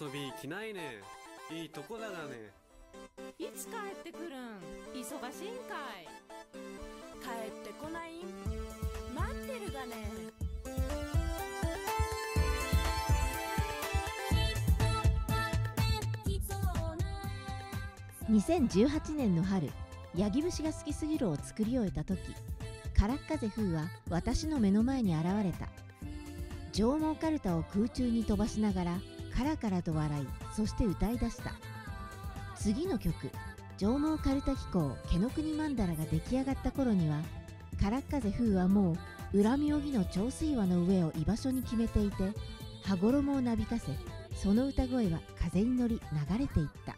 遊び来ないね。いいとこだがね。いつ帰ってくるん？忙しいんかい。帰ってこない？ん待ってるがね。2018年の春ヤギ節が好きすぎるを作り終えた時カラッカゼ風は私の目の前に現れた。上毛カルタを空中に飛ばしながらカラカラと笑いそして歌い出した。次の曲上毛カルタ機構毛の国曼荼羅が出来上がった頃にはカラッカゼ風はもう裏妙義の長水輪の上を居場所に決めていて羽衣をなびかせその歌声は風に乗り流れていった。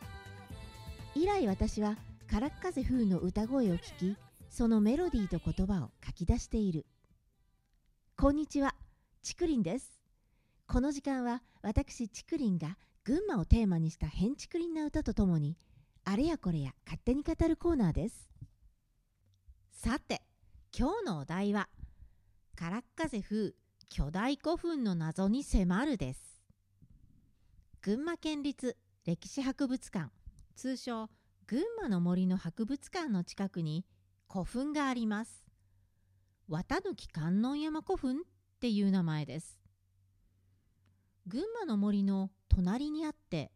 以来私はカラッカゼ風の歌声を聞きそのメロディーと言葉を書き出している。こんにちはチクリンです。この時間は私チクリンが群馬をテーマにした変チクリンな歌とともにあれやこれや勝手に語るコーナーです。さて今日のお題はカラッカゼ風巨大古墳の謎に迫るです。群馬県立歴史博物館通称群馬の森の博物館の近くに古墳があります。綿貫観音山古墳っていう名前です。群馬の森の隣にあって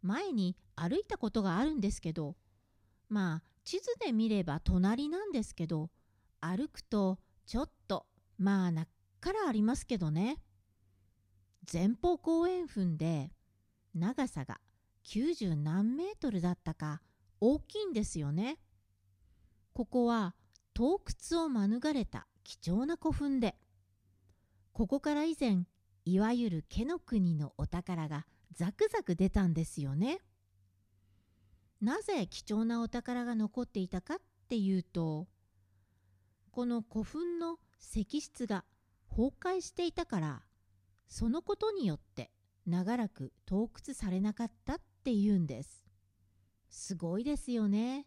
前に歩いたことがあるんですけどまあ地図で見れば隣なんですけど歩くとちょっとまあなっからありますけどね前方後円墳で長さが90何メートルだったか大きいんですよね。ここは洞窟を免れた貴重な古墳でここから以前いわゆる毛の国のお宝がザクザク出たんですよね。なぜ貴重なお宝が残っていたかっていうとこの古墳の石室が崩壊していたからそのことによって長らく洞窟されなかったっていうんです。すごいですよね。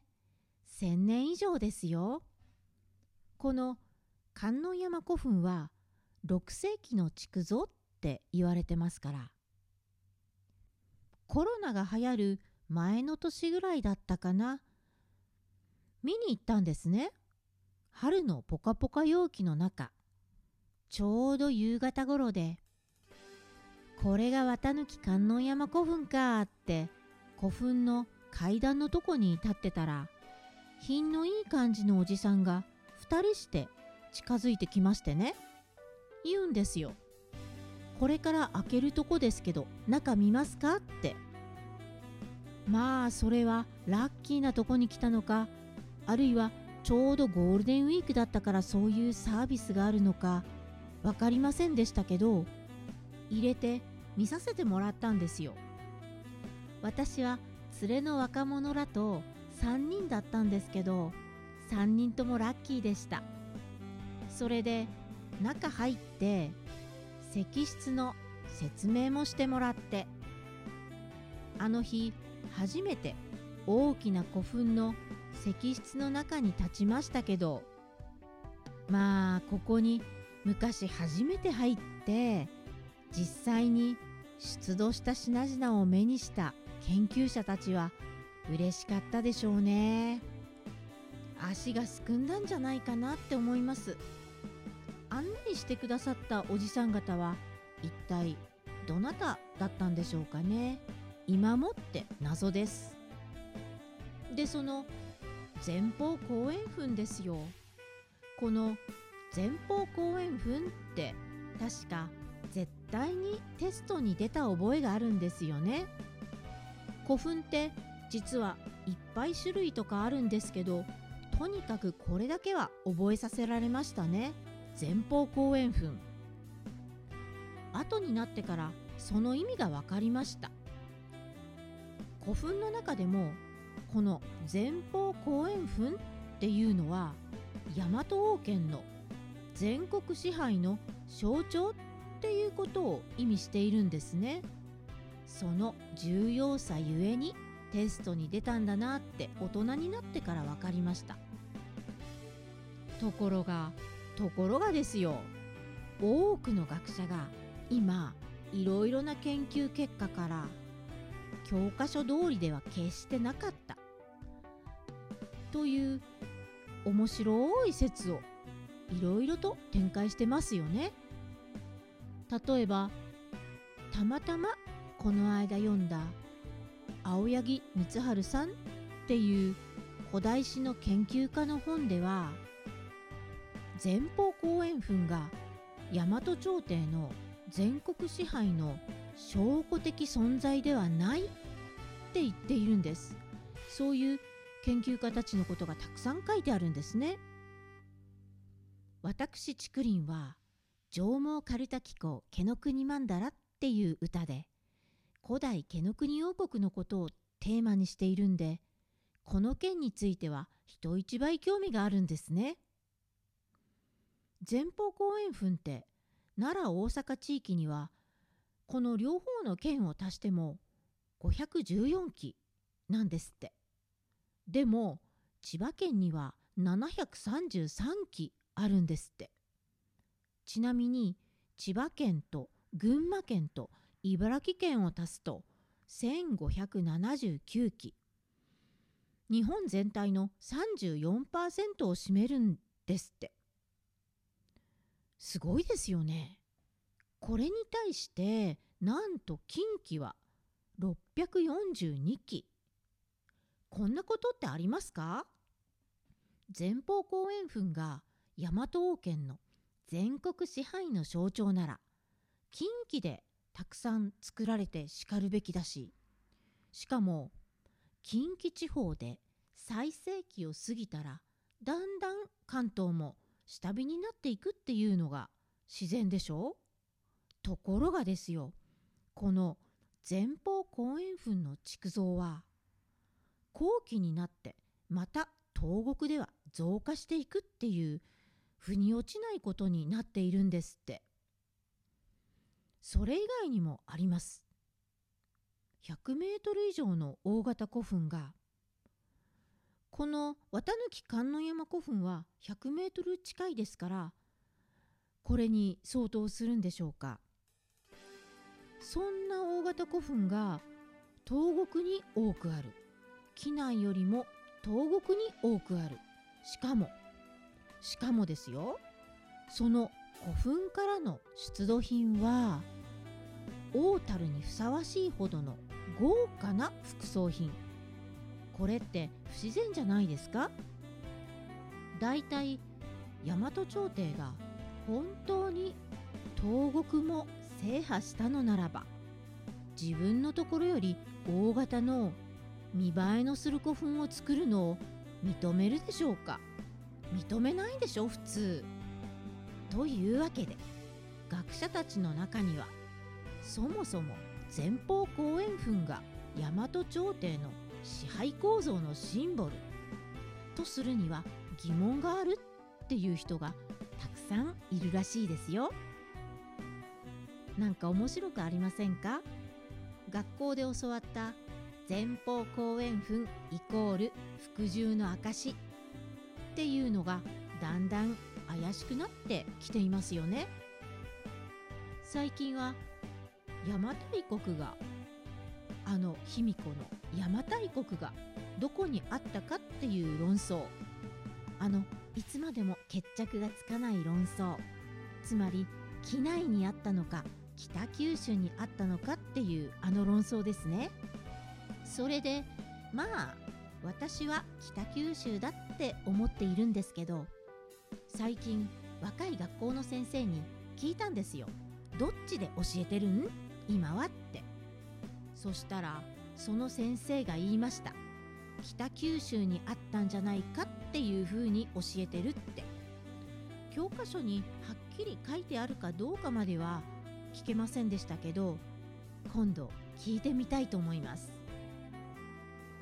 千年以上ですよ。この観音山古墳は6世紀の築造って言われてますから。コロナが流行る前の年ぐらいだったかな。見に行ったんですね。春のポカポカ陽気の中。ちょうど夕方頃で。これが綿抜き観音山古墳かって古墳の階段のとこに立ってたら品のいい感じのおじさんが2人して近づいてきましてね。言うんですよ。これから開けるとこですけど中見ますか？って。まあそれはラッキーなとこに来たのかあるいはちょうどゴールデンウィークだったからそういうサービスがあるのか分かりませんでしたけど入れて見させてもらったんですよ。私は連れの若者らと3人だったんですけど3人ともラッキーでした。それで中入って石室の説明もしてもらってあの日初めて大きな古墳の石室の中に立ちましたけどまあここに昔初めて入って実際に出土した品々を目にした研究者たちは嬉しかったでしょうね。足がすくんだんじゃないかなって思います。案内してくださったおじさん方は一体どなただったんでしょうかね。今もって謎です。でその前方後円墳ですよ。この前方後円墳って確か絶対にテストに出た覚えがあるんですよね。古墳って実はいっぱい種類とかあるんですけどとにかくこれだけは覚えさせられましたね。前方後円墳。後になってからその意味が分かりました。古墳の中でもこの前方後円墳っていうのは大和王権の全国支配の象徴っていうことを意味しているんですね。その重要さゆえにテストに出たんだなって大人になってから分かりました。ところがところがですよ多くの学者が今いろいろな研究結果から教科書通りでは決してなかったという面白い説をいろいろと展開してますよね。例えばたまたまこの間読んだ青柳光晴さんっていう古代史の研究家の本では前方後円墳が大和朝廷の全国支配の証拠的存在ではないって言っているんですそういう研究家たちのことがたくさん書いてあるんですね私竹林は上毛カルタ紀行毛の国曼荼羅っていう歌で古代毛の国王国のことをテーマにしているんでこの件については人一倍興味があるんですね。前方後円墳って奈良大阪地域にはこの両方の県を足しても514基なんですって。でも千葉県には733基あるんですって。ちなみに千葉県と群馬県と茨城県を足すと1579基日本全体の34%を占めるんですってすごいですよね。これに対してなんと近畿は642基こんなことってありますか？前方後円墳が大和王権の全国支配の象徴なら近畿でたくさん作られてしかるべきだししかも近畿地方で最盛期を過ぎたらだんだん関東も下火になっていくっていうのが自然でしょ？ところがですよこの前方後円墳の築造は後期になってまた東国では増加していくっていう腑に落ちないことになっているんですって。それ以外にもあります。100メートル以上の大型古墳がこの綿貫観音山古墳は100メートル近いですからこれに相当するんでしょうか。そんな大型古墳が東国に多くある。機内よりも東国に多くある。しかもしかもですよ。その古墳からの出土品は大樽にふさわしいほどの豪華な副葬品。これって不自然じゃないですか？だいたい大和朝廷が本当に東国も制覇したのならば自分のところより大型の見栄えのする古墳を作るのを認めるでしょうか？認めないでしょ普通。というわけで学者たちの中にはそもそも前方後円墳が大和朝廷の支配構造のシンボルとするには疑問があるっていう人がたくさんいるらしいですよ。なんか面白くありませんか？学校で教わった前方後円墳イコール服従の証っていうのがだんだん怪しくなってきていますよね。最近は邪馬台国があの卑弥呼の邪馬台国がどこにあったかっていう論争。あのいつまでも決着がつかない論争。つまり機内にあったのか北九州にあったのかっていうあの論争ですね。それでまあ私は北九州だって思っているんですけど最近若い学校の先生に聞いたんですよ。どっちで教えてるん？今はって。そしたらその先生が言いました。北九州にあったんじゃないかっていうふうに教えてるって。教科書にはっきり書いてあるかどうかまでは聞けませんでしたけど今度聞いてみたいと思います。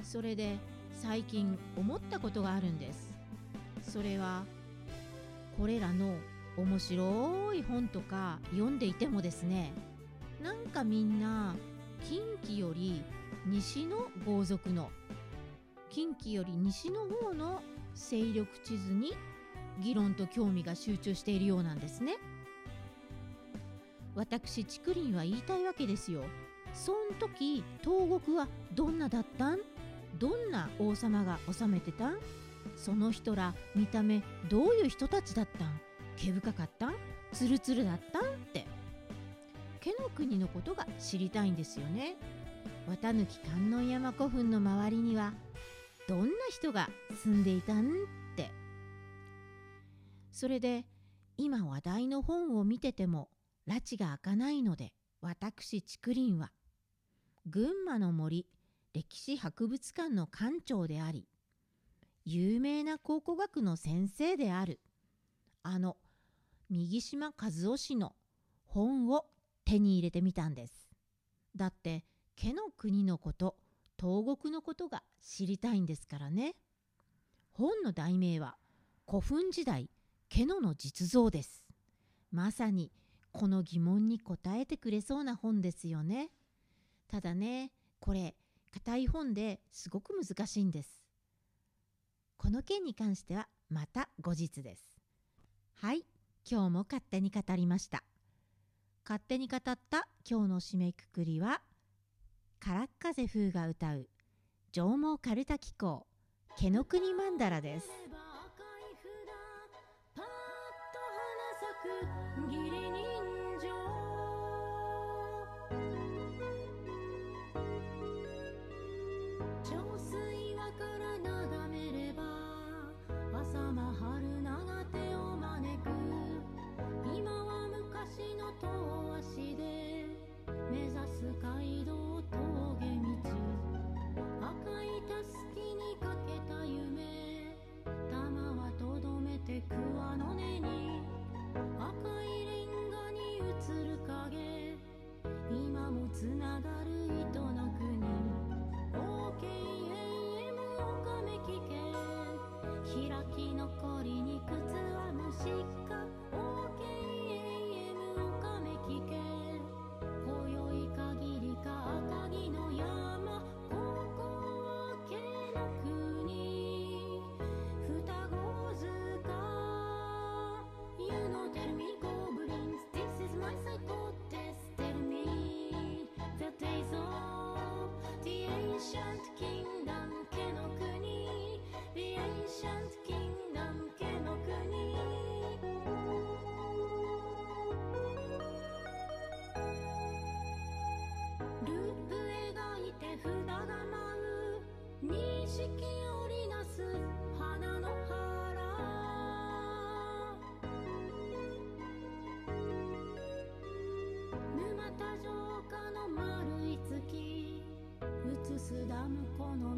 それで最近思ったことがあるんです。それはこれらの面白い本とか読んでいてもですねなんかみんな近畿より西の豪族の近畿より西の方の勢力地図に議論と興味が集中しているようなんですね。私竹林は言いたいわけですよ。そん時東国はどんなだったん？どんな王様が治めてたん？その人ら見た目どういう人たちだったん？毛深かったん？ツルツルだったん？毛の国のことが知りたいんですよね。綿貫観音山古墳の周りにはどんな人が住んでいたんって。それで今話題の本を見てても拉致が開かないので私竹林は群馬の森歴史博物館の館長であり有名な考古学の先生であるあの右島和夫氏の本を手に入れてみたんです。だって毛の国のこと東国のことが知りたいんですからね。本の題名は古墳時代毛野の実像です。まさにこの疑問に答えてくれそうな本ですよね。ただねこれ硬い本ですごく難しいんです。この件に関してはまた後日です。はい今日も勝手に語りました。勝手に語った今日の締めくくりはからっ風が歌う上毛かるた気候毛の国曼荼羅です。スダム湖の